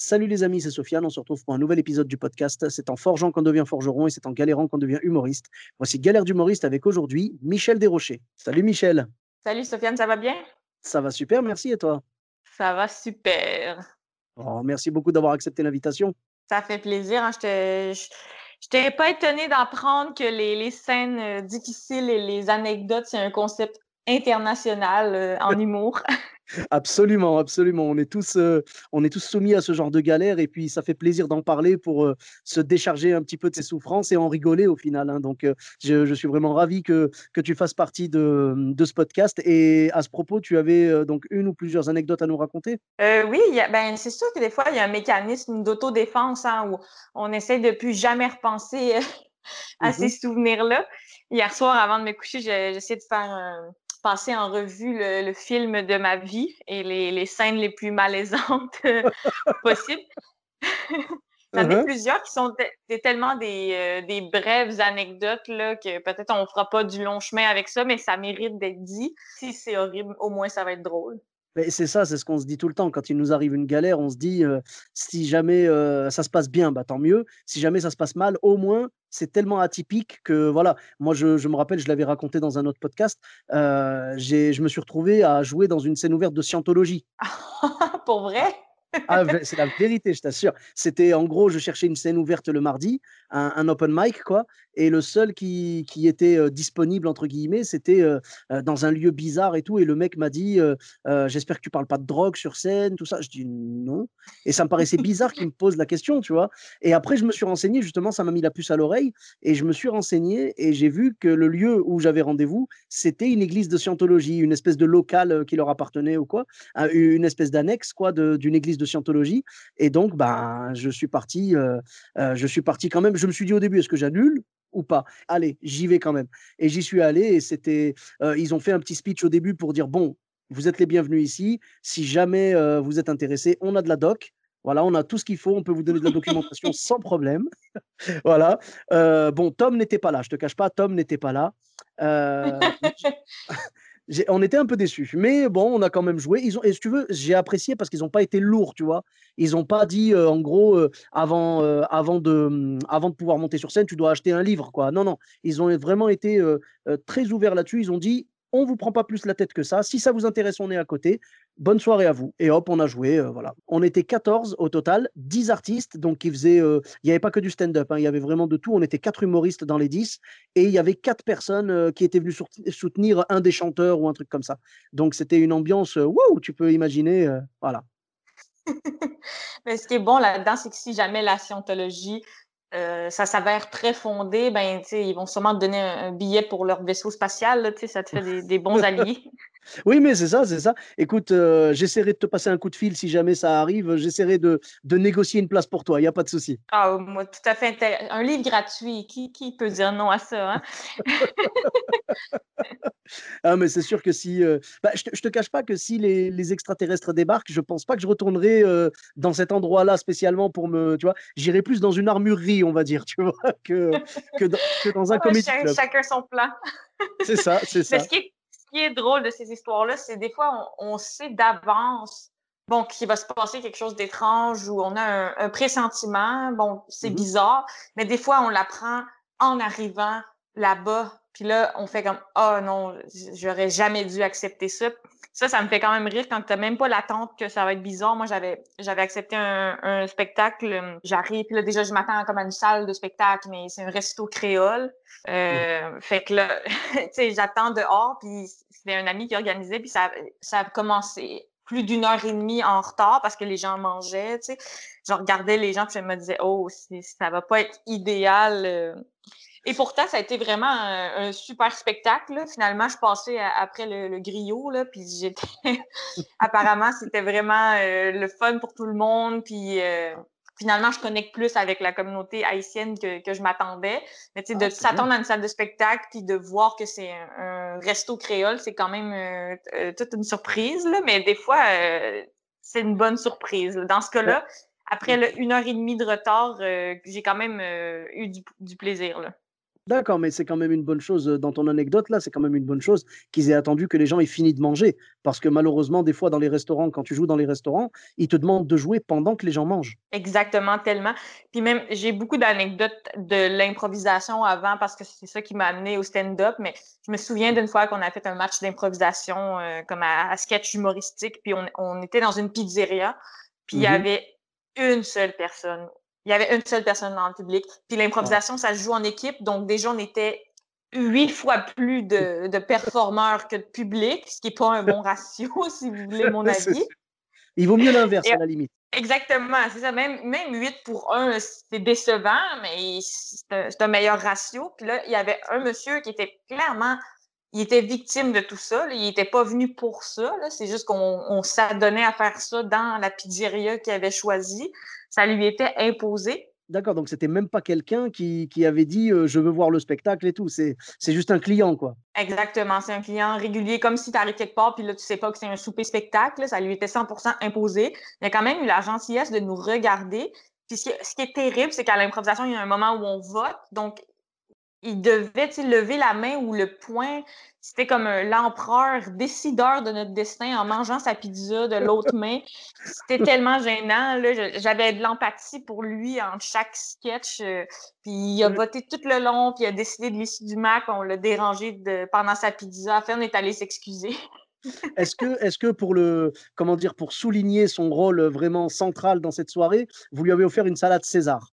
Salut les amis, c'est Sofiane. On se retrouve pour un nouvel épisode du podcast. C'est en forgeant qu'on devient forgeron et c'est en galérant qu'on devient humoriste. Voici Galère d'humoriste avec aujourd'hui Michel Desrochers. Salut Michel. Salut Sofiane, ça va bien? Ça va super, merci et toi? Ça va super. Oh, merci beaucoup d'avoir accepté l'invitation. Ça fait plaisir. Hein. Je n'étais pas étonnée d'apprendre que les, les scènes euh, difficiles et les anecdotes, c'est un concept international euh, en humour. Absolument, absolument. On est tous, euh, on est tous soumis à ce genre de galère et puis ça fait plaisir d'en parler pour euh, se décharger un petit peu de ses souffrances et en rigoler au final. hein. Donc, euh, je, je suis vraiment ravi que, que tu fasses partie de, de ce podcast. Et à ce propos, tu avais donc une ou plusieurs anecdotes à nous raconter? Oui, ben, c'est sûr que des fois, il y a un mécanisme d'autodéfense hein, où on essaie de plus jamais repenser à Mhm. ces souvenirs-là. Hier soir, avant de me coucher, essayé de faire un- passer en revue le, le film de ma vie et les, les scènes les plus malaisantes euh, possibles. J'en ai Mhm. plusieurs qui sont tellement des, euh, des brèves anecdotes là, que peut-être on fera pas du long chemin avec ça, mais ça mérite d'être dit. Si c'est horrible, au moins ça va être drôle. C'est ça, c'est ce qu'on se dit tout le temps. Quand il nous arrive une galère, on se dit si jamais ça se passe bien, bah, tant mieux. Si jamais ça se passe mal, au moins c'est tellement atypique que voilà. Moi, je, me rappelle, je l'avais raconté dans un autre podcast. je me suis retrouvé à jouer dans une scène ouverte de scientologie. Pour vrai? Ah, c'est la vérité, je t'assure. C'était en gros, je cherchais une scène ouverte le mardi, un, open mic, quoi. Et le seul qui, qui était euh, disponible, entre guillemets, c'était euh, euh, dans un lieu bizarre et tout. Et le mec m'a dit J'espère que tu parles pas de drogue sur scène, tout ça. Je dis non. Et ça me paraissait bizarre qu'il me pose la question, tu vois. Et après, je me suis renseigné, justement, ça m'a mis la puce à l'oreille. Et je me suis renseigné et j'ai vu que le lieu où j'avais rendez-vous, c'était une église de scientologie, une espèce de local qui leur appartenait ou quoi un- une espèce d'annexe quoi d'une église de scientologie et donc ben je suis parti euh, euh, je suis parti quand même. Je me suis dit au début est-ce que j'annule ou pas? Allez j'y vais quand même. Et j'y suis allé et c'était euh, ils ont fait un petit speech au début pour dire bon vous êtes les bienvenus ici. Si jamais vous êtes intéressés on a de la doc. Voilà, on a tout ce qu'il faut, on peut vous donner de la documentation sans problème. voilà. Euh, bon, Tom n'était pas là, je te cache pas, Tom n'était pas là. Euh, on était un peu déçus. Mais bon, on a quand même joué. Ils ont, et si tu veux, j'ai apprécié parce qu'ils n'ont pas été lourds, tu vois. Ils n'ont pas dit, euh, en gros, euh, avant, euh, avant, de, hum, avant de pouvoir monter sur scène, tu dois acheter un livre, quoi. Non, non. Ils ont vraiment été très ouverts là-dessus. Ils ont dit, on vous prend pas plus la tête que ça. Si ça vous intéresse, on est à côté. Bonne soirée à vous. Et hop, on a joué. euh, voilà. On était 14 au total, 10 artistes. Donc, euh, il n'y avait pas que du stand-up. hein, il y avait vraiment de tout. On était quatre humoristes dans les 10. Et il y avait quatre personnes euh, qui étaient venues soutenir un des chanteurs ou un truc comme ça. Donc, c'était une ambiance. Wow, tu peux imaginer. voilà. Mais ce qui est bon là-dedans, c'est que si jamais la scientologie, euh, ça s'avère très fondé, ben, tu sais, ils vont sûrement te donner un, un billet pour leur vaisseau spatial, là, tu sais, ça te fait des, des bons alliés. Oui, mais c'est ça, c'est ça. Écoute, euh, j'essaierai de te passer un coup de fil si jamais ça arrive. J'essaierai de, de négocier une place pour toi. Il n'y a pas de souci. Ah, moi, tout à fait. Un livre gratuit, qui, qui peut dire non à ça, hein? Ah, mais c'est sûr que si. euh, bah, je, te, je te cache pas que si les, les extraterrestres débarquent, je pense pas que je retournerai euh, dans cet endroit-là spécialement pour me. Tu vois, j'irai plus dans une armurerie, on va dire, tu vois, que, que, dans, que dans un comédie club. chacun son plan. C'est ça, c'est ça. Qui est, drôle de ces histoires-là, c'est des fois, on, on sait d'avance bon, qu'il va se passer quelque chose d'étrange ou on a un, un pressentiment. Bon, c'est Mhm. bizarre, mais des fois, on l'apprend en arrivant là-bas. Puis là, on fait comme Ah non, j'aurais jamais dû accepter ça. Ça, ça me fait quand même rire quand tu n'as même pas l'attente que ça va être bizarre. Moi, j'avais j'avais accepté un, un spectacle. euh, J'arrive, puis là, déjà, je m'attends comme à une salle de spectacle, mais c'est un resto créole. Euh, Fait que là, tu sais, j'attends dehors, puis c'était un ami qui organisait, puis ça, ça a commencé plus d'une heure et demie en retard parce que les gens mangeaient, tu sais. Je regardais les gens, puis je me disais, oh, ça va pas être idéal. Et pourtant, ça a été vraiment un, super spectacle. Finalement, je passais après le, griot, là, puis j'étais. Apparemment, c'était vraiment euh, le fun pour tout le monde. Puis euh, finalement, je connecte plus avec la communauté haïtienne que, que je m'attendais. Mais tu sais, de ah, s'attendre à une salle de spectacle puis de voir que c'est un, resto créole, c'est quand même euh, toute une surprise. Là. Mais des fois, c'est une bonne surprise. Dans ce cas-là, après une heure et demie de retard, j'ai quand même eu du, du plaisir. Là. D'accord, mais c'est quand même une bonne chose dans ton anecdote là, c'est quand même une bonne chose qu'ils aient attendu que les gens aient fini de manger. Parce que malheureusement, des fois dans les restaurants, quand tu joues dans les restaurants, ils te demandent de jouer pendant que les gens mangent. Exactement, tellement. Puis même, j'ai beaucoup d'anecdotes de l'improvisation avant parce que c'est ça qui m'a amené au stand-up. Mais je me souviens d'une fois qu'on a fait un match d'improvisation comme à, sketch humoristique, puis on, était dans une pizzeria, puis il y mmh avait une seule personne il y avait une seule personne dans le public. Puis l'improvisation, ça se joue en équipe. Donc, déjà, on était huit fois plus de, de performeurs que de public, ce qui n'est pas un bon ratio, si vous voulez mon avis. Il vaut mieux l'inverse, à la limite. Exactement, c'est ça. Même, même 8 pour 1, c'est décevant, mais c'est un, meilleur ratio. Puis là, il y avait un monsieur qui était clairement, il était victime de tout ça. Il n'était pas venu pour ça. C'est juste qu'on s'adonnait à faire ça dans la pizzeria qu'il avait choisie ça lui était imposé. D'accord, donc c'était même pas quelqu'un qui, qui, avait dit euh, je veux voir le spectacle et tout. C'est, c'est juste un client, quoi. Exactement, c'est un client régulier, comme si tu arrives quelque part, puis là, tu sais pas que c'est un souper spectacle. Ça lui était 100% imposé. Il a quand même eu la gentillesse de nous regarder. Puis ce qui, est terrible, c'est qu'à l'improvisation, il y a un moment où on vote. Donc, il devait lever la main ou le poing. C'était comme l'empereur décideur de notre destin en mangeant sa pizza de l'autre main. C'était tellement gênant. J'avais de l'empathie pour lui en chaque sketch. Euh, puis il a voté tout le long, puis il a décidé de l'issue du Mac. On l'a dérangé de, pendant sa pizza. À on est allé s'excuser. Est-ce que, est que pour le, comment dire, pour souligner son rôle vraiment central dans cette soirée, vous lui avez offert une salade César?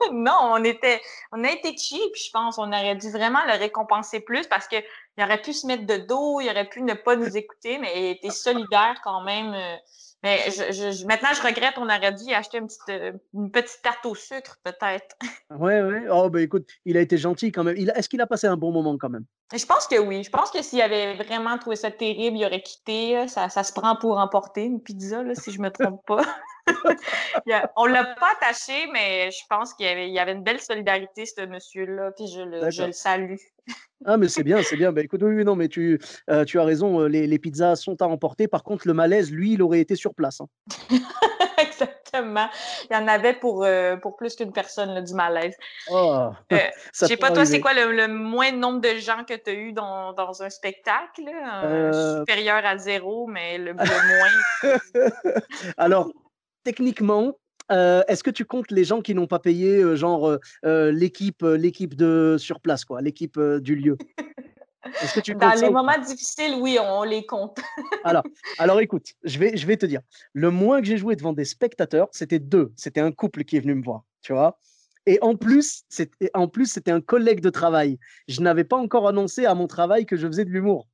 non, on était, on a été cheap, je pense. On aurait dû vraiment le récompenser plus parce qu'il aurait pu se mettre de dos, il aurait pu ne pas nous écouter, mais il était solidaire quand même. Euh, mais je, maintenant, je regrette, on aurait dû acheter une petite, euh, une petite tarte au sucre, peut-être. Ouais, ouais. Oh, ben écoute, il a été gentil quand même. Est-ce qu'il a passé un bon moment quand même? Je pense que oui. Je pense que s'il avait vraiment trouvé ça terrible, il aurait quitté. Ça, ça se prend pour emporter une pizza, là, si je me trompe pas. on l'a pas attaché, mais je pense qu'il y avait, il y avait une belle solidarité, ce monsieur-là, puis je le, je le salue. Ah, mais c'est bien, c'est bien. Ben, écoute, oui, non, mais tu, euh, tu as raison, euh, les, les, pizzas sont à emporter. Par contre, le malaise, lui, il aurait été sur place. Hein. Exactement. Il y en avait pour, euh, pour plus qu'une personne, du malaise. Oh, je sais pas, toi, c'est quoi le, le, moins nombre de gens que tu as eu dans, dans un spectacle? supérieur à zéro, mais le, le moins. Alors, techniquement, euh, est-ce que tu comptes les gens qui n'ont pas payé, euh, genre euh, l'équipe, l'équipe de sur place, quoi, l'équipe du lieu? Que tu Dans les moments difficiles, oui, on les compte. alors, alors, écoute, je vais, je vais te dire, le moins que j'ai joué devant des spectateurs, c'était deux. C'était un couple qui est venu me voir, tu vois. Et en plus, c'était, en plus, c'était un collègue de travail. Je n'avais pas encore annoncé à mon travail que je faisais de l'humour.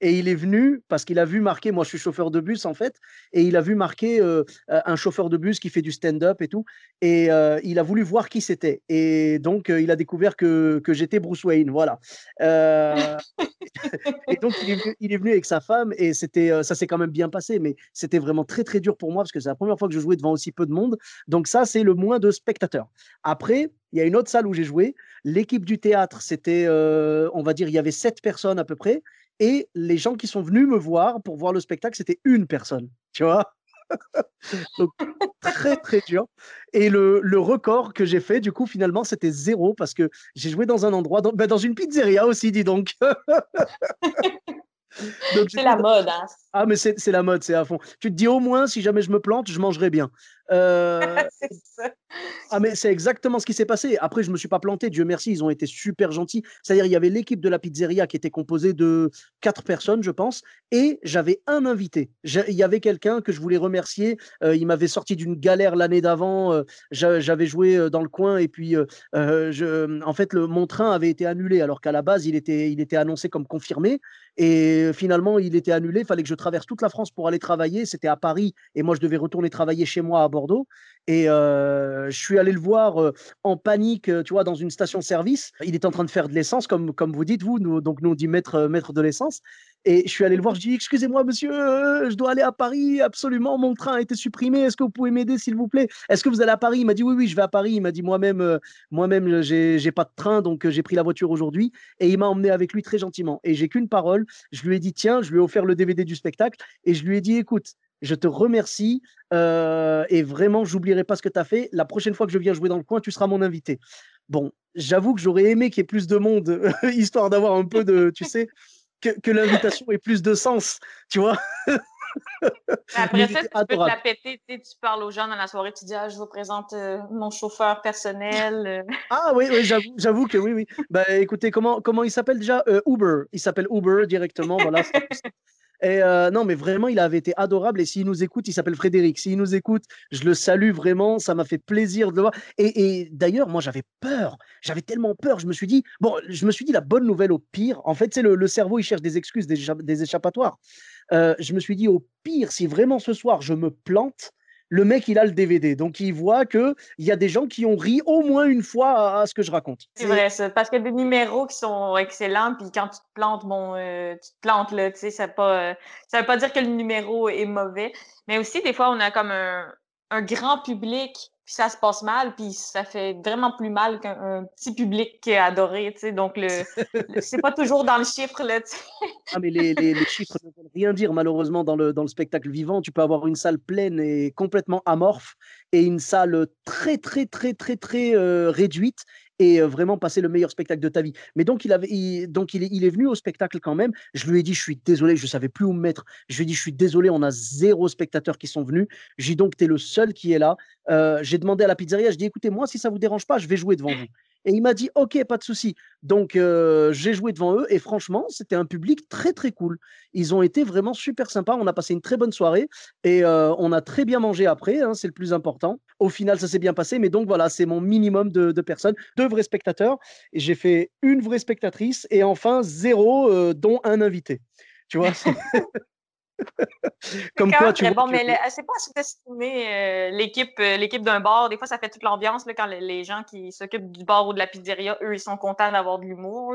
Et il est venu parce qu'il a vu marquer, moi je suis chauffeur de bus en fait, et il a vu marquer euh, euh, un chauffeur de bus qui fait du stand-up et tout. Et euh, il a voulu voir qui c'était. Et donc il a découvert que, que j'étais Bruce Wayne. Voilà. et donc il est, venu, il est, venu, avec sa femme et c'était, ça s'est quand même bien passé, mais c'était vraiment très très dur pour moi parce que c'est la première fois que je jouais devant aussi peu de monde. Donc ça, c'est le moins de spectateurs. Après, il y a une autre salle où j'ai joué. L'équipe du théâtre, c'était, on va dire, il y avait sept personnes à peu près. Et les gens qui sont venus me voir pour voir le spectacle, c'était une personne, tu vois? Donc, très, très dur. Et le, le record que j'ai fait, du coup, finalement, c'était zéro parce que j'ai joué dans un endroit, dans, ben, dans une pizzeria aussi, dis donc. c'est la mode. Hein. Ah, mais c'est la mode, c'est à fond. Tu te dis au moins, si jamais je me plante, je mangerai bien. Euh, ah, mais c'est exactement ce qui s'est passé. Après, je me suis pas planté, Dieu merci, ils ont été super gentils. C'est-à-dire, il y avait l'équipe de la pizzeria qui était composée de quatre personnes, je pense, et j'avais un invité. Il y avait quelqu'un que je voulais remercier. Euh, il m'avait sorti d'une galère l'année d'avant. Euh, j'avais joué dans le coin, et puis, je, en fait, le, mon train avait été annulé, alors qu'à la base, il était, il était annoncé comme confirmé. Et finalement, il était annulé. Il fallait que je traverse toute la France pour aller travailler. C'était à Paris, et moi, je devais retourner travailler chez moi à Bordeaux. Et je suis allé le voir en panique, tu vois, dans une station-service. Il est en train de faire de l'essence, comme, comme vous dites, vous. Nous, donc, nous, on dit maître, de l'essence. Et je suis allé le voir. Je dis Excusez-moi, monsieur, je dois aller à Paris. Absolument, mon train a été supprimé. Est-ce que vous pouvez m'aider, s'il vous plaît? Est-ce que vous allez à Paris? Il m'a dit Oui, oui, je vais à Paris. Il m'a dit Moi-même, moi-même, j'ai pas de train, donc j'ai pris la voiture aujourd'hui. Et il m'a emmené avec lui très gentiment. Et j'ai qu'une parole. Je lui ai dit Tiens, je lui ai offert le DVD du spectacle. Et je lui ai dit Écoute, je te remercie euh, et vraiment, j'oublierai pas ce que tu as fait. La prochaine fois que je viens jouer dans le coin, tu seras mon invité. Bon, j'avoue que j'aurais aimé qu'il y ait plus de monde, histoire d'avoir un peu de, tu sais, que, l'invitation ait plus de sens, tu vois. Après ça, tu peux te la péter, tu, parles aux gens dans la soirée, tu dis ah, je vous présente euh, mon chauffeur personnel. Euh. ah oui, oui j'avoue que oui, oui. Bah, écoutez, comment, comment il s'appelle déjà? Uber. Il s'appelle Uber directement. Voilà, et euh, non, mais vraiment, il avait été adorable. Et s'il nous écoute, il s'appelle Frédéric. S'il nous écoute, je le salue vraiment. Ça m'a fait plaisir de le voir. Et, d'ailleurs, moi, j'avais peur. J'avais tellement peur. Je me suis dit, bon, je me suis dit la bonne nouvelle au pire. En fait, c'est le, cerveau, il cherche des excuses, des, échappatoires. Euh, je me suis dit, au pire, si vraiment ce soir je me plante, le mec, il a le DVD. Donc, il voit qu'il y a des gens qui ont ri au moins une fois à, ce que je raconte. C'est vrai, ça. Parce qu'il y a des numéros qui sont excellents. Puis quand tu te plantes, bon, euh, tu te plantes, là. Tu sais, ça ne ça veut pas dire que le numéro est mauvais. Mais aussi, des fois, on a comme un grand public puis ça se passe mal, puis ça fait vraiment plus mal qu'un petit public qui est adoré, tu sais. Donc, le, c'est pas toujours dans le chiffre, là, tu. Ah, mais les, les, chiffres ne veulent rien dire, malheureusement, dans le, dans le spectacle vivant. Tu peux avoir une salle pleine et complètement amorphe et une salle très, très, très, très, très euh, réduite et vraiment passer le meilleur spectacle de ta vie. Mais donc, il, avait, donc il, est, il est venu au spectacle quand même. Je lui ai dit, je suis désolé, je ne savais plus où me mettre. Je lui ai dit, je suis désolé, on a zéro spectateur qui sont venus. J'ai donc, tu es le seul qui est là. j'ai demandé à la pizzeria, je dis, écoutez, moi, si ça ne vous dérange pas, je vais jouer devant vous. Et il m'a dit, OK, pas de souci. Donc, euh, j'ai joué devant eux et franchement, c'était un public très, très cool. Ils ont été vraiment super sympas. On a passé une très bonne soirée et euh, on a très bien mangé après. Hein, c'est le plus important. Au final, ça s'est bien passé. Mais donc, voilà, c'est mon minimum de, personnes. Deux vrais spectateurs. Et j'ai fait une vraie spectatrice et enfin zéro, euh, dont un invité. Tu vois Comme quoi, tu bon, mais c'est pas sous-estimer euh, l'équipe, euh, l'équipe d'un bar. Des fois, ça fait toute l'ambiance quand les, gens qui s'occupent du bar ou de la pizzeria, eux, ils sont contents d'avoir de l'humour.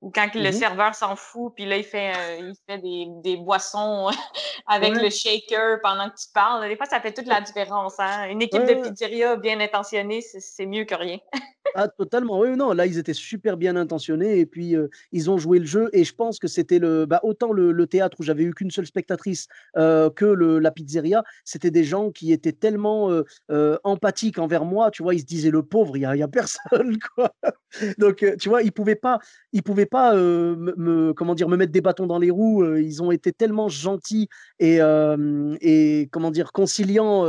Ou quand le mm-hmm. serveur s'en fout, puis là, il fait, euh, il fait des, des boissons avec le shaker pendant que tu parles. Des fois, ça fait toute la différence. Hein. Une équipe de pizzeria bien intentionnée, c'est mieux que rien. Ah, totalement. Oui, non, là, ils étaient super bien intentionnés et puis ils ont joué le jeu. Et je pense que c'était le, bah, autant le, théâtre où j'avais eu qu'une seule spectatrice que le, la pizzeria, c'était des gens qui étaient tellement empathiques envers moi. Tu vois, ils se disaient le pauvre, il n'y a, a, personne. Quoi. Donc, tu vois, ils ne pouvaient pas, ils pouvaient pas me, comment dire, me mettre des bâtons dans les roues. ils ont été tellement gentils et, et comment dire, conciliants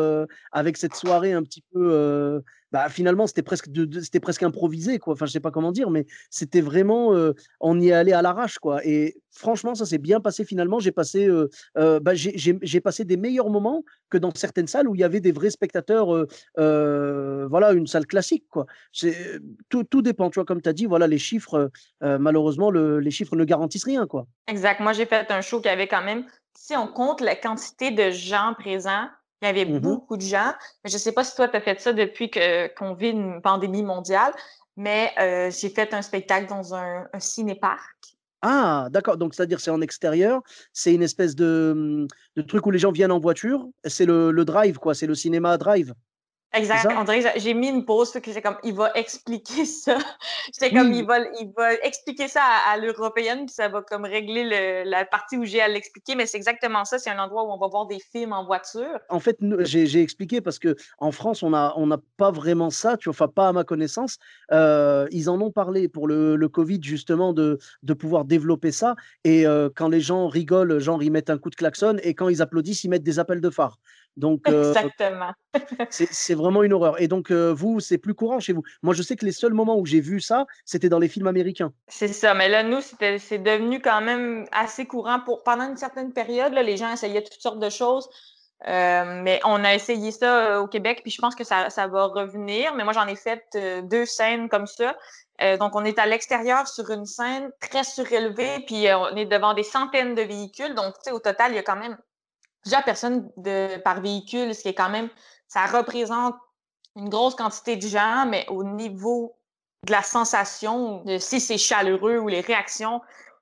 avec cette soirée un petit peu bah, finalement, c'était presque, c'était presque improvisé, quoi. Enfin, je sais pas comment dire, mais c'était vraiment, on y est allé à l'arrache, quoi. Et franchement, ça s'est bien passé finalement. J'ai passé, bah, j'ai, passé des meilleurs moments que dans certaines salles où il y avait des vrais spectateurs, voilà, une salle classique, quoi. C'est, tout, tout dépend, tu vois, comme tu as dit, voilà, les chiffres, malheureusement, le, les chiffres ne garantissent rien, quoi. Exact. Moi, j'ai fait un show qui avait quand même, si on compte la quantité de gens présents, il y avait mmh beaucoup de gens. je ne sais pas si toi, tu as fait ça depuis qu'on vit une pandémie mondiale, mais euh, j'ai fait un spectacle dans un, un ciné-parc. Ah, d'accord. Donc, c'est-à-dire, c'est en extérieur. C'est une espèce de, mmh, de, truc où les gens viennent en voiture. C'est le, le drive, quoi. C'est le cinéma drive. Exact. On dirait que j'ai mis une pause parce que j'ai comme, il va expliquer ça. J'étais comme, il va, il va expliquer ça à, l'européenne, puis ça va comme régler la partie où j'ai à l'expliquer. Mais c'est exactement ça. C'est un endroit où on va voir des films en voiture. En fait, j'ai expliqué parce que en France, on n'a on a pas vraiment ça, tu vois, enfin, pas à ma connaissance. Euh, ils en ont parlé pour le, le Covid, justement, de, de pouvoir développer ça. Et euh, quand les gens rigolent, genre, ils mettent un coup de klaxon, et quand ils applaudissent, ils mettent des appels de phare. Donc, Exactement. c'est vraiment une horreur. Et donc, vous, c'est plus courant chez vous. Moi, je sais que les seuls moments où j'ai vu ça, c'était dans les films américains. C'est ça. Mais là, nous, c'est devenu quand même assez courant. Pour, pendant une certaine période, là, les gens essayaient toutes sortes de choses. mais on a essayé ça au Québec, puis je pense que ça, ça va revenir. Mais moi, j'en ai fait deux scènes comme ça. donc, on est à l'extérieur sur une scène très surélevée, puis on est devant des centaines de véhicules. Donc, tu sais, au total, il y a quand même plusieurs personnes de, par véhicule, ce qui est quand même, ça représente une grosse quantité de gens, mais au niveau de la sensation, de si c'est chaleureux ou les réactions,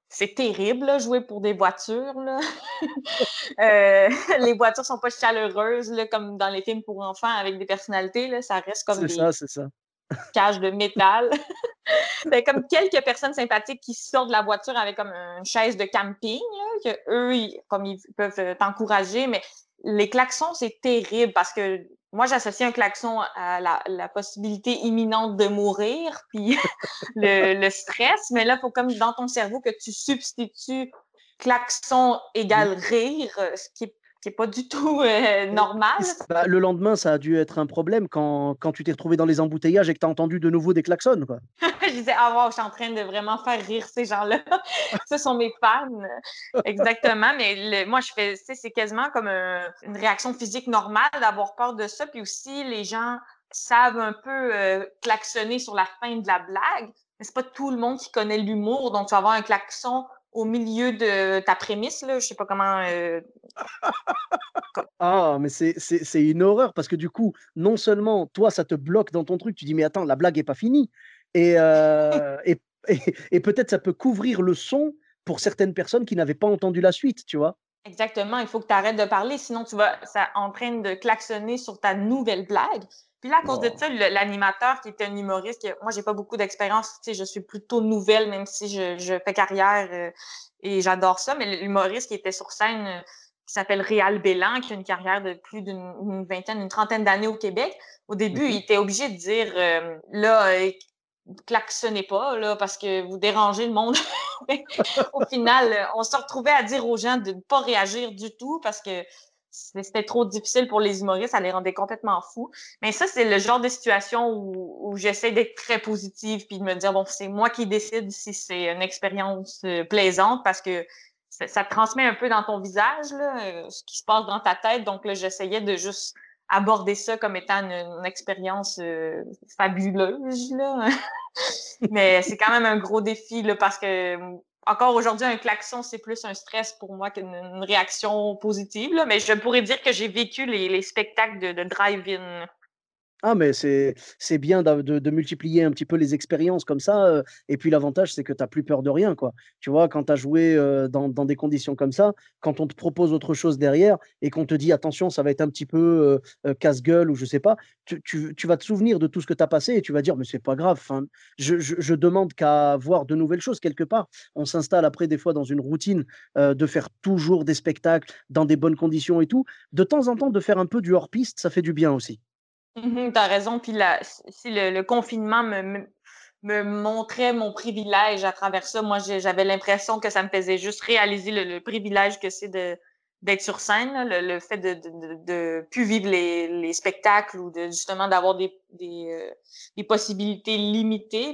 c'est terrible, jouer pour des voitures. euh, les voitures sont pas chaleureuses, là, comme dans les films pour enfants avec des personnalités. Là, ça reste comme des ça, ça. Cages de métal. ben, comme quelques personnes sympathiques qui sortent de la voiture avec comme une chaise de camping, là, que eux, ils, comme ils peuvent euh, t'encourager, mais les klaxons, c'est terrible parce que moi, j'associe un klaxon à la, possibilité imminente de mourir, puis le, stress. Mais là, il faut comme dans ton cerveau que tu substitues klaxon égale rire, ce qui est pas du tout euh, normal. Bah, le lendemain, ça a dû être un problème quand, quand tu t'es retrouvé dans les embouteillages et que tu as entendu de nouveau des klaxons. Quoi. je disais, ah wow, je suis en train de vraiment faire rire ces gens-là. Ce sont mes fans. Exactement. Mais moi, je fais, c'est quasiment comme une réaction physique normale d'avoir peur de ça. Puis aussi, les gens savent un peu euh, klaxonner sur la fin de la blague. Mais c'est pas tout le monde qui connaît l'humour. Donc, tu vas avoir un klaxon au milieu de ta prémisse, là, je sais pas comment. Euh, ah, mais c'est une horreur parce que du coup, non seulement toi, ça te bloque dans ton truc, tu dis, mais attends, la blague est pas finie. Et, euh, et, et, peut-être ça peut couvrir le son pour certaines personnes qui n'avaient pas entendu la suite, tu vois. Exactement, il faut que tu arrêtes de parler, sinon tu vas ça en train de klaxonner sur ta nouvelle blague. Puis là, à cause de ça, l'animateur qui était un humoriste, moi, j'ai pas beaucoup d'expérience, tu sais, je suis plutôt nouvelle, même si je, fais carrière euh, et j'adore ça, mais l'humoriste qui était sur scène, euh, qui s'appelle Réal Bélan, qui a une carrière de plus d'une vingtaine, une trentaine d'années au Québec, au début, mm-hmm. il était obligé de dire, euh, là, klaxonnez pas, là, parce que vous dérangez le monde. au final, on se retrouvait à dire aux gens de ne pas réagir du tout parce que c'était trop difficile pour les humoristes, ça les rendait complètement fous. Mais ça, c'est le genre de situation où, j'essaie d'être très positive puis de me dire, bon, c'est moi qui décide si c'est une expérience euh, plaisante parce que ça, transmet un peu dans ton visage, là, euh, ce qui se passe dans ta tête. Donc là, j'essayais de juste aborder ça comme étant une, expérience euh, fabuleuse. Là. Mais c'est quand même un gros défi là, parce que encore aujourd'hui, un klaxon, c'est plus un stress pour moi qu'une réaction positive. mais je pourrais dire que j'ai vécu les, spectacles de drive-in ah, mais c'est bien de, multiplier un petit peu les expériences comme ça. et puis l'avantage, c'est que tu n'as plus peur de rien. Quoi. Tu vois, quand tu as joué dans, des conditions comme ça, quand on te propose autre chose derrière et qu'on te dit attention, ça va être un petit peu casse-gueule ou je sais pas, tu, vas te souvenir de tout ce que tu as passé et tu vas dire mais c'est pas grave. je, je, demande qu'à voir de nouvelles choses quelque part. On s'installe après des fois dans une routine de faire toujours des spectacles dans des bonnes conditions et tout. De temps en temps, de faire un peu du hors-piste, ça fait du bien aussi. Mmh tu as raison. Puis si le, confinement me, montrait mon privilège à travers ça, moi, j'avais l'impression que ça me faisait juste réaliser le, privilège que c'est d'être sur scène, le, fait de, de, plus vivre les, spectacles ou de justement d'avoir des, euh, possibilités limitées.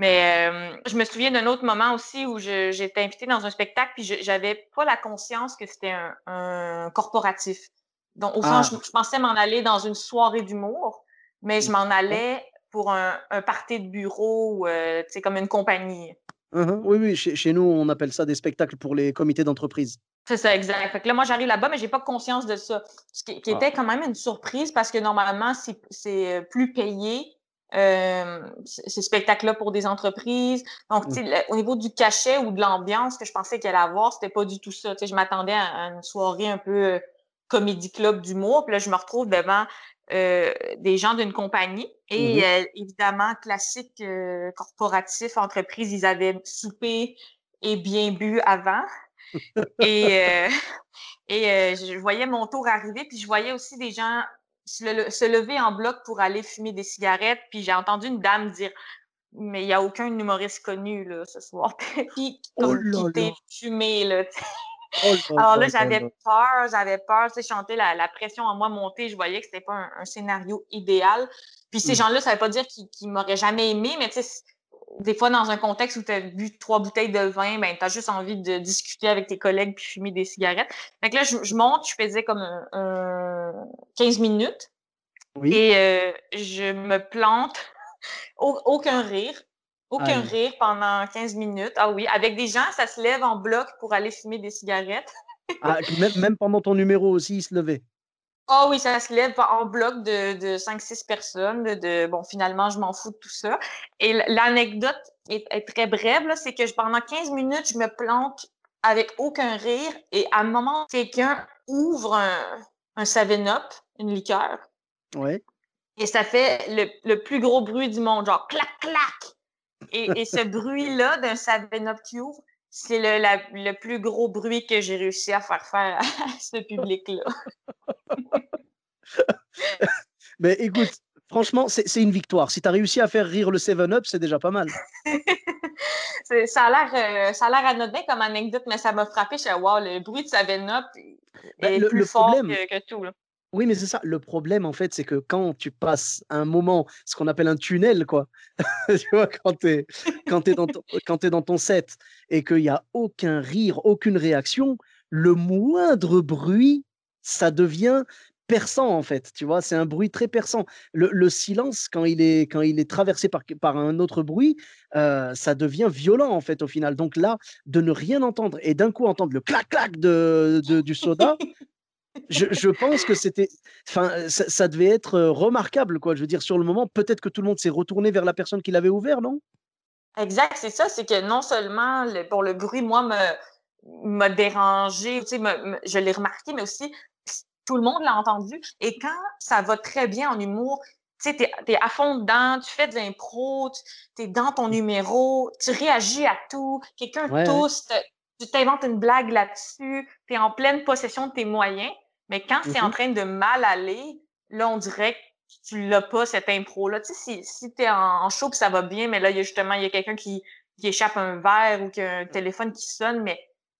Mais euh, je me souviens d'un autre moment aussi où j'étais invitée dans un spectacle puis j'avais pas la conscience que c'était un, corporatif. Donc, au fond, ah. je, pensais m'en aller dans une soirée d'humour, mais je m'en allais pour un, un party de bureau, ou euh, comme une compagnie. Uh-huh. Oui, oui, chez, nous, on appelle ça des spectacles pour les comités d'entreprise. C'est ça, exact. Fait que là, moi, j'arrive là-bas, mais j'ai pas conscience de ça. Ce qui, qui ah. était quand même une surprise parce que normalement, c'est euh, plus payé euh, ces spectacles-là pour des entreprises. Donc, au niveau du cachet ou de l'ambiance que je pensais qu'elle allait avoir, c'était pas du tout ça. je m'attendais à, une soirée un peu euh, comédie club d'humour. Puis là, je me retrouve devant euh, des gens d'une compagnie. Et mmh évidemment, classique corporatif, entreprise, ils avaient soupé et bien bu avant. et et je voyais mon tour arriver, puis je voyais aussi des gens se lever en bloc pour aller fumer des cigarettes. Puis j'ai entendu une dame dire mais il n'y a aucun humoriste connu là, ce soir. Puis, Oh comme là quitter fumé, là. Oh Alors là j'avais peur, j'avais peur, tu sais, sentais la, la pression en moi monter, je voyais que c'était pas un, un scénario idéal. Puis ces Mmh. gens-là, ça veut pas dire qu'ils qu'ils m'auraient jamais aimé, mais tu sais, des fois, dans un contexte où tu as bu trois bouteilles de vin, ben, tu as juste envie de discuter avec tes collègues puis fumer des cigarettes. Fait que là, je, je monte, je faisais comme un, un 15 minutes Oui? et euh, je me plante. Au- aucun rire. Aucun rire pendant 15 minutes. Ah oui, avec des gens, ça se lève en bloc pour aller fumer des cigarettes. Ah, même, même pendant ton numéro aussi, il se levait. Ah oui, ça se lève en bloc de, de 5-6 personnes. De, de- bon, finalement, je m'en fous de tout ça. Et l'anecdote est, est très brève, c'est que je- pendant 15 minutes, je me plante avec aucun rire. Et à un moment, quelqu'un ouvre un, un 7-Up, une liqueur, Ouais. et ça fait le, le plus gros bruit du monde, genre clac, clac. Et, et ce bruit-là d'un 7-Up qui ouvre, c'est le, la- le plus gros bruit que j'ai réussi à faire faire à ce public-là. Mais écoute, franchement, c'est c'est une victoire. Si tu as réussi à faire rire le 7-Up, c'est déjà pas mal. Ça a l'air euh, ça a l'air anodin comme anecdote, mais ça m'a frappé. Je suis wow, le bruit de 7-Up Ben, est le- plus le fort problème- que, que tout. Là. Oui, mais c'est ça. Le problème, en fait, c'est que quand tu passes un moment, ce qu'on appelle un tunnel, quoi, tu vois, quand tu es, t'es dans, ton- t'es dans ton set et qu'il n'y a aucun rire, aucune réaction, le moindre bruit, ça devient perçant, en fait. Tu vois, c'est un bruit très perçant. Le, le silence, quand il est, quand il est traversé par, par un autre bruit, euh, ça devient violent, en fait, au final. Donc là, de ne rien entendre et d'un coup entendre le clac-clac de- du soda, je, je pense que c'était, enfin, ça, ça devait être euh, remarquable, quoi. Je veux dire, sur le moment, peut-être que tout le monde s'est retourné vers la personne qui l'avait ouvert, non? Exact, c'est ça. C'est que non seulement le- pour le bruit, moi, me- m'a dérangé, tu sais, me- me- je l'ai remarqué, mais aussi tout le monde l'a entendu. Et quand ça va très bien en humour, tu sais, t'es, t'es à fond dedans, tu fais de l'impro, tu es dans ton numéro, tu réagis à tout, quelqu'un Ouais, tousse, tu t'inventes une blague là-dessus, tu es en pleine possession de tes moyens. Mais quand c'est en Mhm. train de mal aller, là, on dirait que tu l'as pas, cette impro-là. Tu sais, si, si tu es en, en show puis ça va bien, mais là, il y a justement, il y a quelqu'un qui, qui échappe un verre ou qui a un téléphone qui sonne, mais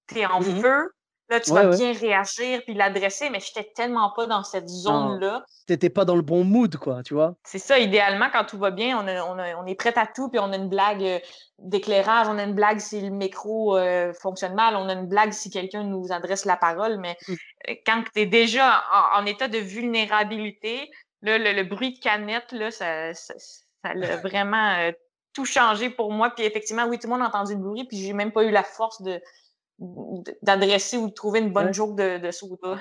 tu es en Mhm. feu, là, tu Ouais, vas ouais. bien réagir puis l'adresser, mais j'étais tellement pas dans cette zone-là. T'étais pas dans le bon mood, quoi, tu vois? C'est ça, idéalement, quand tout va bien, on, a- on, a- on est prêt à tout, puis on a une blague euh, d'éclairage, on a une blague si le micro euh, fonctionne mal, on a une blague si quelqu'un nous adresse la parole, mais Mm. euh, quand tu es déjà en, en état de vulnérabilité, là, le, le bruit de canette, là, ça, ça, ça l'a vraiment euh, tout changé pour moi. Puis effectivement, oui, tout le monde a entendu le bruit, puis j'ai même pas eu la force de d'adresser ou de trouver une bonne Ouais. joke de, de soda. Ah,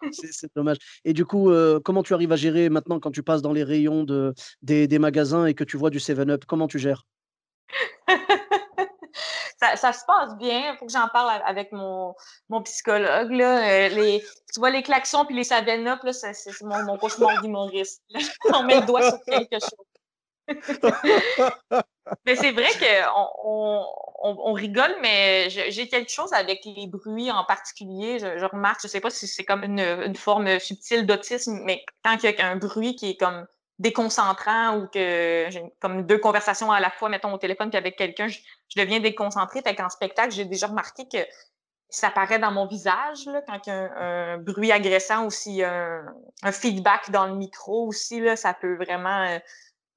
c'est dommage. Et du coup, euh, comment tu arrives à gérer maintenant quand tu passes dans les rayons de, des, des magasins et que tu vois du 7-Up? Comment tu gères? ça, ça se passe bien. Il faut que j'en parle avec mon, mon psychologue. Là. Euh, les, tu vois, les klaxons puis les seven up, là, c'est c'est mon, mon cauchemar d'humoriste. On met le doigt sur quelque chose. mais c'est vrai qu'on on, on, rigole, mais j'ai quelque chose avec les bruits en particulier. Je, remarque, je sais pas si c'est comme une, forme subtile d'autisme, mais quand il y a un bruit qui est comme déconcentrant ou que j'ai comme deux conversations à la fois, mettons au téléphone puis avec quelqu'un, je, deviens déconcentrée. Fait qu'en spectacle, j'ai déjà remarqué que ça paraît dans mon visage là, quand il y a un, bruit agressant ou a un, un feedback dans le micro aussi, là, ça peut vraiment euh,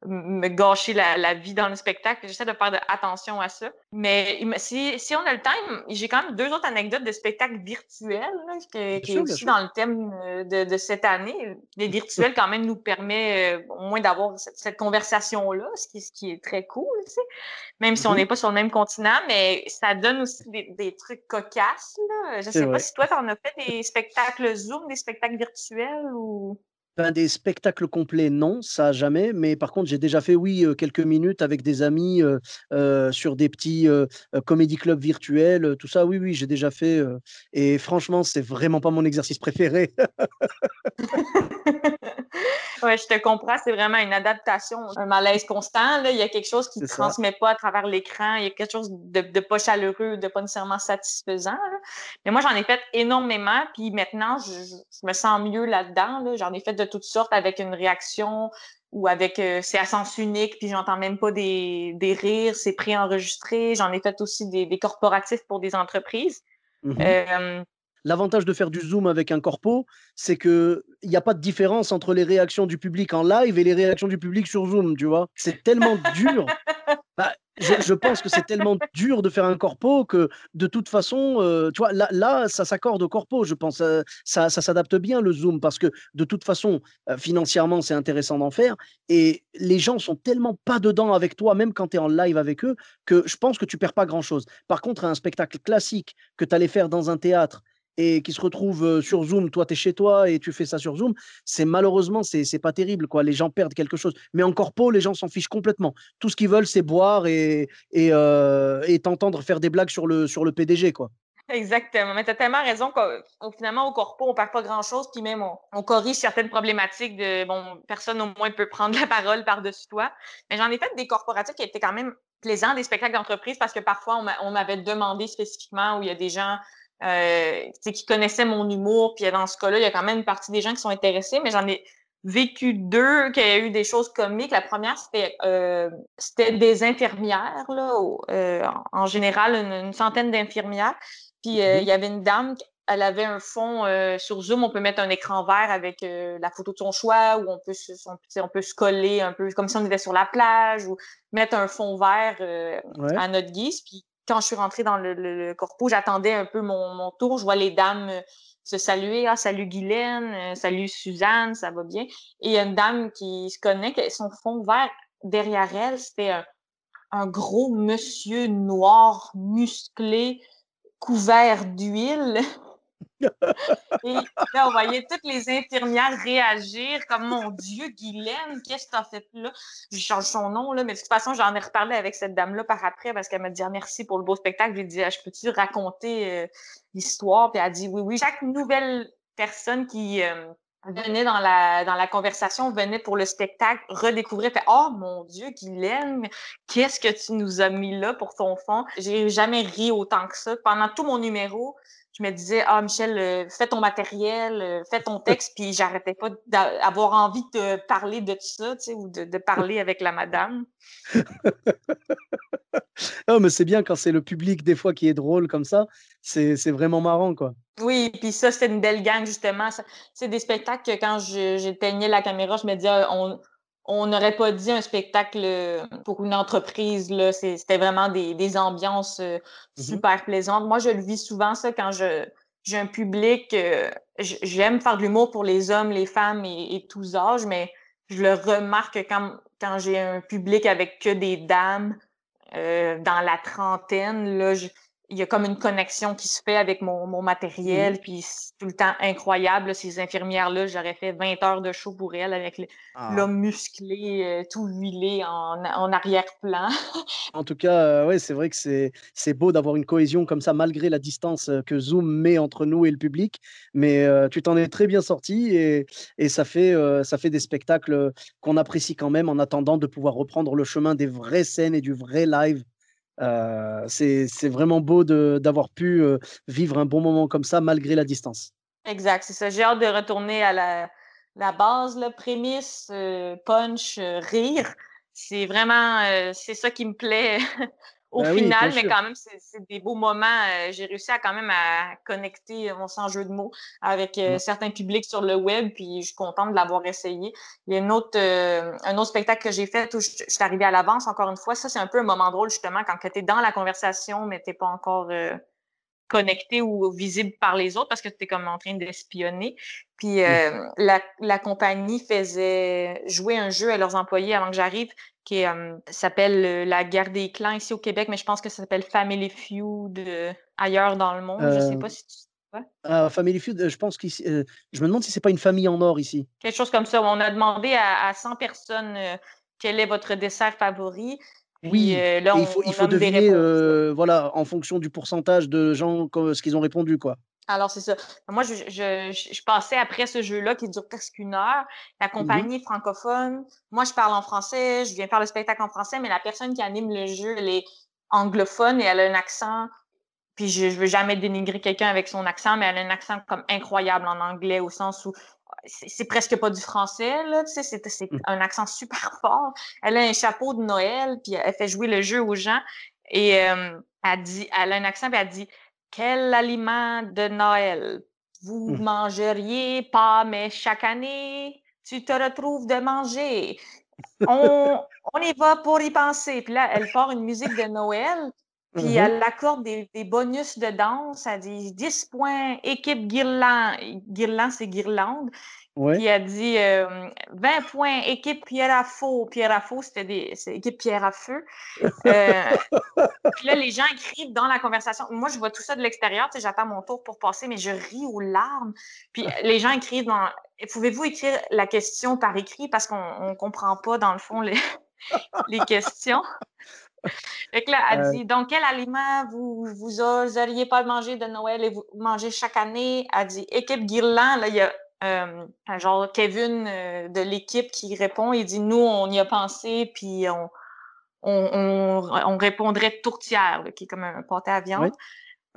me gâcher la, la vie dans le spectacle. J'essaie de faire de- attention à ça. Mais si, si on a le temps, j'ai quand même deux autres anecdotes de spectacles virtuels là, que- qui sûr, est aussi dans le thème euh, de, de cette année. Les virtuels, quand même, nous permet euh, au moins d'avoir cette, cette conversation-là, ce qui, ce qui est très cool, tu sais. Même si on Mhm. n'est pas sur le même continent, mais ça donne aussi des, des trucs cocasses. Là. Je sais vrai. pas si toi, tu en as fait des spectacles Zoom, des spectacles virtuels ou. Ben, des spectacles complets, non, ça jamais. Mais par contre, j'ai déjà fait, oui, euh, quelques minutes avec des amis euh, euh, sur des petits euh, comédie clubs virtuels, tout ça. Oui, oui, j'ai déjà fait. et franchement, c'est vraiment pas mon exercice préféré. Ouais, je te comprends, c'est vraiment une adaptation, un malaise constant. Là. Il y a quelque chose qui ne transmet pas à travers l'écran, il y a quelque chose de, de pas chaleureux, de pas nécessairement satisfaisant. là. Mais moi, j'en ai fait énormément, puis maintenant, je, je- je me sens mieux là-dedans. Là. J'en ai fait de toutes sortes avec une réaction ou avec c'est à sens unique, puis j'entends même pas des, des rires, c'est préenregistré. J'en ai fait aussi des, des, corporatifs pour des entreprises. Mmh L'avantage de faire du Zoom avec un corpo, c'est qu'il n'y a pas de différence entre les réactions du public en live et les réactions du public sur Zoom, tu vois. C'est tellement dur. Bah, je, pense que c'est tellement dur de faire un corpo que de toute façon, euh, tu vois, là, là ça s'accorde au corpo, je pense. Euh, ça, ça s'adapte bien le Zoom parce que de toute façon, euh, financièrement, c'est intéressant d'en faire. Et les gens sont tellement pas dedans avec toi, même quand tu es en live avec eux, que je pense que tu perds pas grand-chose. Par contre, un spectacle classique que tu allais faire dans un théâtre et qui se retrouvent sur Zoom, toi tu es chez toi et tu fais ça sur Zoom, c'est malheureusement c'est pas terrible quoi, les gens perdent quelque chose. Mais en corpo, les gens s'en fichent complètement. Tout ce qu'ils veulent c'est boire et et, et t'entendre faire des blagues sur le sur le PDG quoi. Exactement. Mais tu as tellement raison qu'au finalement, au corpo, on perd pas grand-chose, puis même on, corrige certaines problématiques de bon, personne au moins peut prendre la parole par-dessus toi. Mais j'en ai fait des corporatifs qui étaient quand même plaisants, des spectacles d'entreprise, parce que parfois on m'avait demandé spécifiquement où il y a des gens euh, qui connaissaient mon humour. Puis dans ce cas-là, il y a quand même une partie des gens qui sont intéressés, mais j'en ai vécu deux qui a eu des choses comiques. La première, c'était euh, des infirmières, là, euh, en général, une, centaine d'infirmières. Puis euh, mm-hmm. il y avait une dame, elle avait un fond sur Zoom, on peut mettre un écran vert avec la photo de son choix, ou on peut, se, on, peut se coller un peu comme si on était sur la plage, ou mettre un fond vert à notre guise. Puis quand je suis rentrée dans le, corpo, j'attendais un peu mon, tour. Je vois les dames euh, se saluer. Ah, salut Guylaine, euh, salut Suzanne, ça va bien? Et il y a une dame qui se connaît, son fond vert derrière elle, c'était un, gros monsieur noir, musclé, couvert d'huile. Et là, on voyait toutes les infirmières réagir comme mon Dieu, Guylaine, qu'est-ce que tu as fait là? Je change son nom, là, mais de toute façon, j'en ai reparlé avec cette dame-là par après parce qu'elle m'a dit ah, merci pour le beau spectacle. Je lui ai dit ah, Je peux-tu raconter euh, l'histoire? Puis elle a dit oui, oui. Chaque nouvelle personne qui euh, venait dans la, dans la conversation, venait pour le spectacle, redécouvrait, fait Oh mon Dieu, Guylaine, qu'est-ce que tu nous as mis là pour ton fond? J'ai jamais ri autant que ça. Pendant tout mon numéro, je me disais, ah, Michel, euh, fais ton matériel, euh, fais ton texte, puis j'arrêtais pas d'avoir envie de parler de tout ça, tu sais, ou de, parler avec la madame. oh, mais c'est bien quand c'est le public, des fois, qui est drôle comme ça. C'est vraiment marrant, quoi. Oui, puis ça, c'était une belle gang, justement. C'est des spectacles que quand j'éteignais la caméra, je me disais, on, on n'aurait pas dit un spectacle euh, pour une entreprise. C'était vraiment des, ambiances euh, mmh super plaisantes. Moi, je le vis souvent, ça, quand j'ai un public. Euh, j'aime faire de l'humour pour les hommes, les femmes et, tous âges, mais je le remarque quand, quand j'ai un public avec que des dames dans la trentaine. Là, je, il y a comme une connexion qui se fait avec mon, mon matériel, mmh. puis c'est tout le temps incroyable. ces infirmières-là, j'aurais fait 20 heures de show pour elles avec ah. l'homme musclé, euh, tout huilé en, en arrière-plan. en tout cas, euh, ouais, c'est vrai que c'est beau d'avoir une cohésion comme ça, malgré la distance euh, que Zoom met entre nous et le public. Mais tu t'en es très bien sorti et, et ça, fait, ça fait des spectacles qu'on apprécie quand même en attendant de pouvoir reprendre le chemin des vraies scènes et du vrai live euh, c'est vraiment beau d'avoir pu euh, vivre un bon moment comme ça malgré la distance. Exact, c'est ça. J'ai hâte de retourner à la, la base, la prémisse, euh, punch, rire. C'est vraiment, c'est ça qui me plaît au ben final, mais quand même, c'est des beaux moments. Euh, j'ai réussi à quand même à connecter, mon sans jeu de mots, avec euh, certains publics sur le web, puis je suis contente de l'avoir essayé. Il y a une autre, euh, un autre spectacle que j'ai fait où je, suis arrivée à l'avance, encore une fois. Ça, c'est un peu un moment drôle, justement, quand tu es dans la conversation, mais tu pas encore connecté ou visible par les autres parce que tu es comme en train d'espionner. Puis la, la compagnie faisait jouer un jeu à leurs employés avant que j'arrive qui s'appelle La guerre des clans ici au Québec, mais je pense que ça s'appelle Family Feud ailleurs dans le monde. Je ne sais pas si tu sais. Ah, Family Feud, je pense que je me demande si c'est pas une famille en or ici. Quelque chose comme ça. On a demandé à, 100 personnes quel est votre dessert favori. Oui, là, il faut, il faut deviner, voilà, en fonction du pourcentage de gens, ce qu'ils ont répondu, quoi. Alors, c'est ça. Moi, je, je, je, passais après ce jeu-là qui dure presque une heure. La mmh compagnie francophone, moi, je parle en français, je viens faire le spectacle en français, mais la personne qui anime le jeu, elle est anglophone et elle a un accent. Puis je, je veux jamais dénigrer quelqu'un avec son accent, mais elle a un accent comme incroyable en anglais, au sens où c'est presque pas du français, là, tu sais, c'est Mmh. un accent super fort. Elle a un chapeau de Noël, puis elle fait jouer le jeu aux gens. Et elle dit, elle a un accent, puis elle dit Quel aliment de Noël? Vous Mmh. mangeriez pas, mais chaque année, tu te retrouves de manger. On, on y va pour y penser. Puis là, elle part une musique de Noël, puis Mmh elle accorde des, des bonus de danse. Elle dit 10 points, équipe guirlande. Guirlande, c'est guirlande. Ouais. Puis elle dit euh, 20 points, équipe Pierre à faux. Pierre à faux, c'était des équipe Pierre à feu. Euh, puis là, les gens écrivent dans la conversation. Moi, je vois tout ça de l'extérieur. Tu sais, j'attends mon tour pour passer, mais je ris aux larmes. Puis les gens écrivent dans. Pouvez-vous écrire la question par écrit? Parce qu'on ne comprend pas, dans le fond, les, les questions. Fait que là, elle Euh. dit Donc, quel aliment vous, vous oseriez pas manger de Noël et vous mangez chaque année? Elle dit Équipe Guirland. Là, il y a euh, un genre Kevin euh, de l'équipe qui répond. Il dit Nous, on y a pensé, puis on, on, on, on répondrait tourtière, là, qui est comme un pâté à viande. Oui.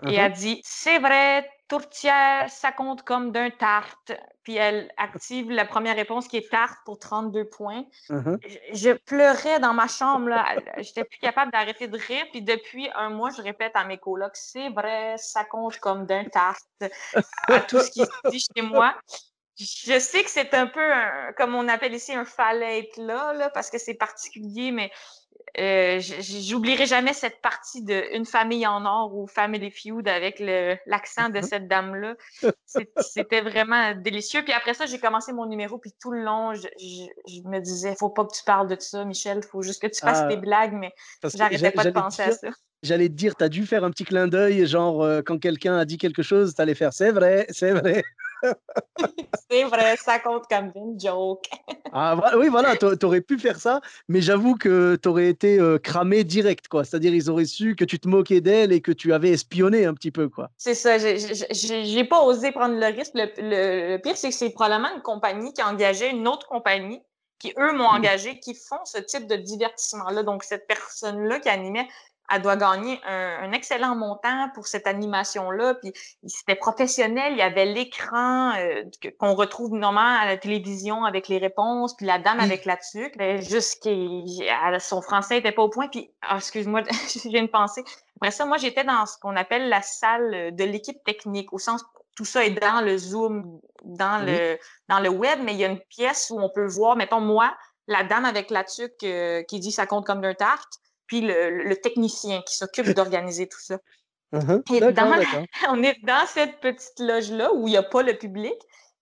Et elle dit C'est vrai, tourtière, ça compte comme d'un tarte. Puis elle active la première réponse qui est tarte pour 32 points. Mhm. Je, je pleurais dans ma chambre. là. J'étais plus capable d'arrêter de rire. Puis depuis un mois, je répète à mes colocs C'est vrai, ça compte comme d'un tarte. À tout ce qui se dit chez moi. Je sais que c'est un peu, un- comme on appelle ici, un fallait être là, là, parce que c'est particulier, mais euh, j'oublierai jamais cette partie de Une famille en or ou Family Feud avec l'accent de cette dame-là. C'était vraiment délicieux. Puis après ça, j'ai commencé mon numéro, puis tout le long, je, je- je me disais, faut pas que tu parles de ça, Michel, faut juste que tu fasses Ah, tes blagues, mais j'arrêtais j'a- pas de penser à ça. J'allais te dire, tu as dû faire un petit clin d'œil, genre euh, quand quelqu'un a dit quelque chose, tu allais faire c'est vrai, c'est vrai. C'est vrai, ça compte comme une joke. Ah, oui, voilà, tu aurais pu faire ça, mais j'avoue que tu aurais été euh, cramé direct, quoi. C'est-à-dire, ils auraient su que tu te moquais d'elle et que tu avais espionné un petit peu, quoi. C'est ça, j'ai- pas osé prendre le risque. Le, le- le pire, c'est que c'est probablement une compagnie qui a engagé une autre compagnie, qui eux m'ont Mm. engagé, qui font ce type de divertissement-là. Donc, cette personne-là qui animait, elle doit gagner un, un excellent montant pour cette animation-là. Puis, c'était professionnel, il y avait l'écran euh, qu'on retrouve normalement à la télévision avec les réponses, puis la dame Oui. avec la tuque. Mais Juste son français était pas au point. Puis, ah, excuse-moi, je viens de penser. Après ça, moi, j'étais dans ce qu'on appelle la salle de l'équipe technique, au sens tout ça est dans le Zoom, dans, Oui. le, dans le web, mais il y a une pièce où on peut voir, mettons, moi, la dame avec la tuque euh, qui dit ça compte comme d'un tarte, puis le, le technicien qui s'occupe d'organiser tout ça. Mhm. Et dans-. On est dans cette petite loge-là où il n'y a pas le public,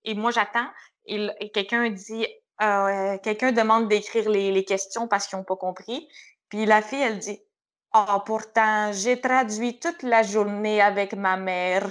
et moi, j'attends, et quelqu'un dit, euh, quelqu'un demande d'écrire les, les questions parce qu'ils n'ont pas compris, puis la fille, elle dit, Ah, pourtant, j'ai traduit toute la journée avec ma mère.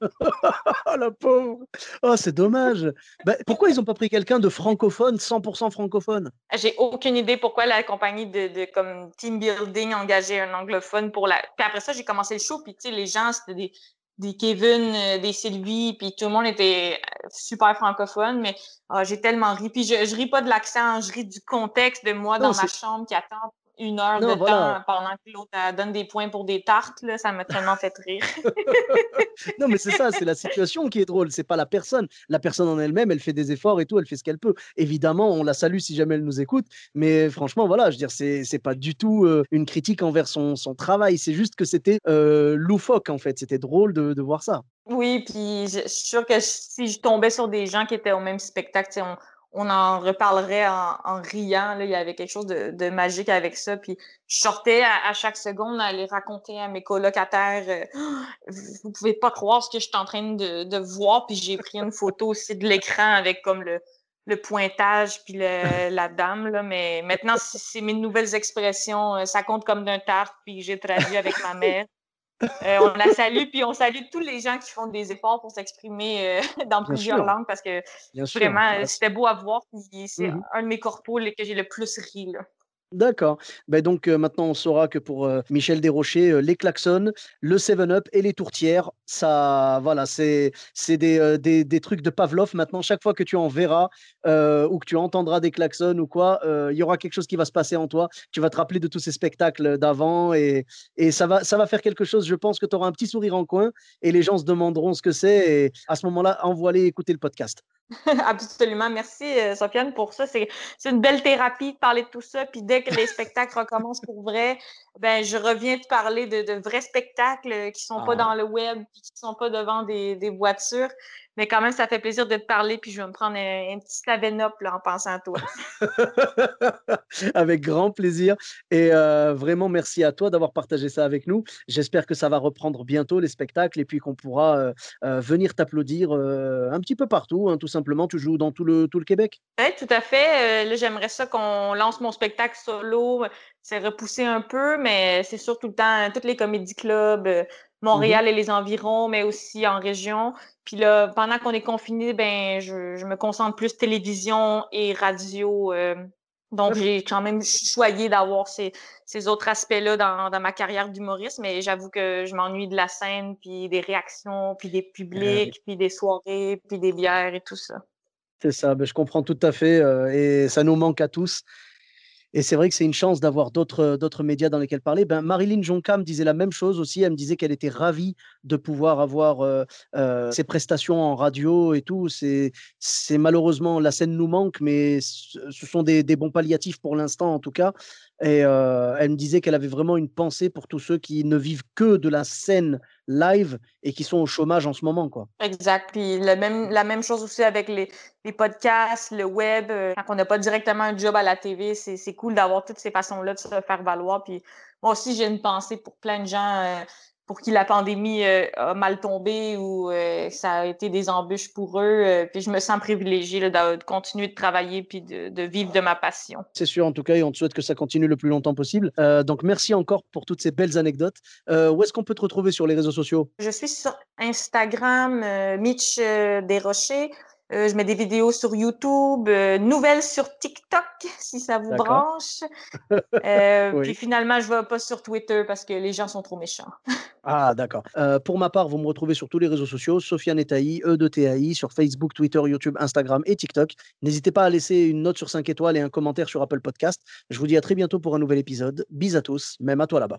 Oh, la pauvre. Oh, c'est dommage. Ben, pourquoi ils n'ont pas pris quelqu'un de francophone, 100% francophone? J'ai aucune idée pourquoi la compagnie de, de comme team building engageait un anglophone pour la. Puis après ça, j'ai commencé le show, puis tu sais, les gens, c'était des, des Kevin, euh, des Sylvie, puis tout le monde était euh, super francophone, mais ah, j'ai tellement ri. Puis je, je ris pas de l'accent, je ris du contexte de moi Non, dans ma chambre qui attend une heure Non, de voilà. temps pendant que l'autre donne des points pour des tartes, là, ça m'a tellement fait rire. Non, mais c'est ça, c'est la situation qui est drôle, c'est pas la personne. La personne en elle-même, elle fait des efforts et tout, elle fait ce qu'elle peut. Évidemment, on la salue si jamais elle nous écoute, mais franchement, voilà, je veux dire, c'est pas du tout euh, une critique envers son, son travail, c'est juste que c'était euh, loufoque en fait, c'était drôle de, de voir ça. Oui, puis je, je suis sûre que si je tombais sur des gens qui étaient au même spectacle, on, on en reparlerait en, en riant. Là. Il y avait quelque chose de, de magique avec ça. Puis je sortais à, à chaque seconde à aller raconter à mes colocataires euh, Vous pouvez pas croire ce que je suis en train de, de voir. Puis j'ai pris une photo aussi de l'écran avec comme le, le pointage puis le- la dame. Là. Mais maintenant, c'est c'est mes nouvelles expressions. Euh, Ça compte comme d'un tarte, puis j'ai traduit avec ma mère. Euh, on la salue, puis on salue tous les gens qui font des efforts pour s'exprimer euh, dans Bien plusieurs sûr. langues parce que Bien vraiment, c'était beau à voir. C'est Mhm. un de mes corpos là, que j'ai le plus ri. Là. D'accord. Ben donc maintenant on saura que pour Michel Desrochers, les klaxons, le 7-Up et les tourtières, Ça, voilà, c'est des, des, des, trucs de Pavlov. Maintenant, chaque fois que tu en verras ou que tu entendras des klaxons ou quoi, il y aura quelque chose qui va se passer en toi. Tu vas te rappeler de tous ces spectacles d'avant et, et ça, va, ça va faire quelque chose. Je pense que tu auras un petit sourire en coin et les gens se demanderont ce que c'est. Et à ce moment-là, envoie-les écouter le podcast. Absolument. Merci, Sofiane, pour ça. C'est une belle thérapie de parler de tout ça. Puis dès que les spectacles recommencent pour vrai, ben, je reviens te parler de, de vrais spectacles qui ne sont pas ah. dans le web, qui ne sont pas devant des, des, voitures. Mais quand même, ça fait plaisir de te parler, puis je vais me prendre un, petit Staven Up en pensant à toi. avec grand plaisir. Et euh, vraiment, merci à toi d'avoir partagé ça avec nous. J'espère que ça va reprendre bientôt les spectacles et puis qu'on pourra euh, euh, venir t'applaudir un petit peu partout, hein, tout simplement. Tu joues dans tout le, tout le Québec? Oui, tout à fait. là, j'aimerais ça qu'on lance mon spectacle solo. C'est repoussé un peu, mais c'est sûr tout le temps, tous les comédie clubs, Montréal mmh et les environs, mais aussi en région. Puis là, pendant qu'on est confiné, ben, je, me concentre plus télévision et radio. Euh, donc, j'ai quand même choisi d'avoir ces, ces, autres aspects-là dans, dans, ma carrière d'humoriste, mais j'avoue que je m'ennuie de la scène, puis des réactions, puis des publics, puis des soirées, puis des bières et tout ça. C'est ça, ben, je comprends tout à fait, euh, et ça nous manque à tous. Et c'est vrai que c'est une chance d'avoir d'autres, d'autres médias dans lesquels parler. Ben, Marilyn Jonca me disait la même chose aussi. Elle me disait qu'elle était ravie de pouvoir avoir euh, euh, ses prestations en radio et tout. C'est, malheureusement, la scène nous manque, mais ce sont des bons palliatifs pour l'instant en tout cas. Et elle me disait qu'elle avait vraiment une pensée pour tous ceux qui ne vivent que de la scène live et qui sont au chômage en ce moment. Quoi. Exact. Puis la même chose aussi avec les, podcasts, le web. Quand on n'a pas directement un job à la TV, c'est cool d'avoir toutes ces façons-là de se faire valoir. Puis moi aussi, j'ai une pensée pour plein de gens. Pour qui la pandémie euh, a mal tombé ou euh, ça a été des embûches pour eux. Euh, puis je me sens privilégiée de, de, continuer de travailler puis de, de vivre de ma passion. C'est sûr, en tout cas, et on te souhaite que ça continue le plus longtemps possible. donc merci encore pour toutes ces belles anecdotes. où est-ce qu'on peut te retrouver sur les réseaux sociaux? Je suis sur Instagram, Mitch Desrochers. Euh, je mets des vidéos sur YouTube, euh, nouvelles sur TikTok, si ça vous branche. Euh, puis finalement, je ne vais pas sur Twitter parce que les gens sont trop méchants. ah, d'accord. pour ma part, vous me retrouvez sur tous les réseaux sociaux, Sofiane Etaï, E de TAI, sur Facebook, Twitter, YouTube, Instagram et TikTok. N'hésitez pas à laisser une note sur 5 étoiles et un commentaire sur Apple Podcast. Je vous dis à très bientôt pour un nouvel épisode. Bis à tous, même à toi là-bas.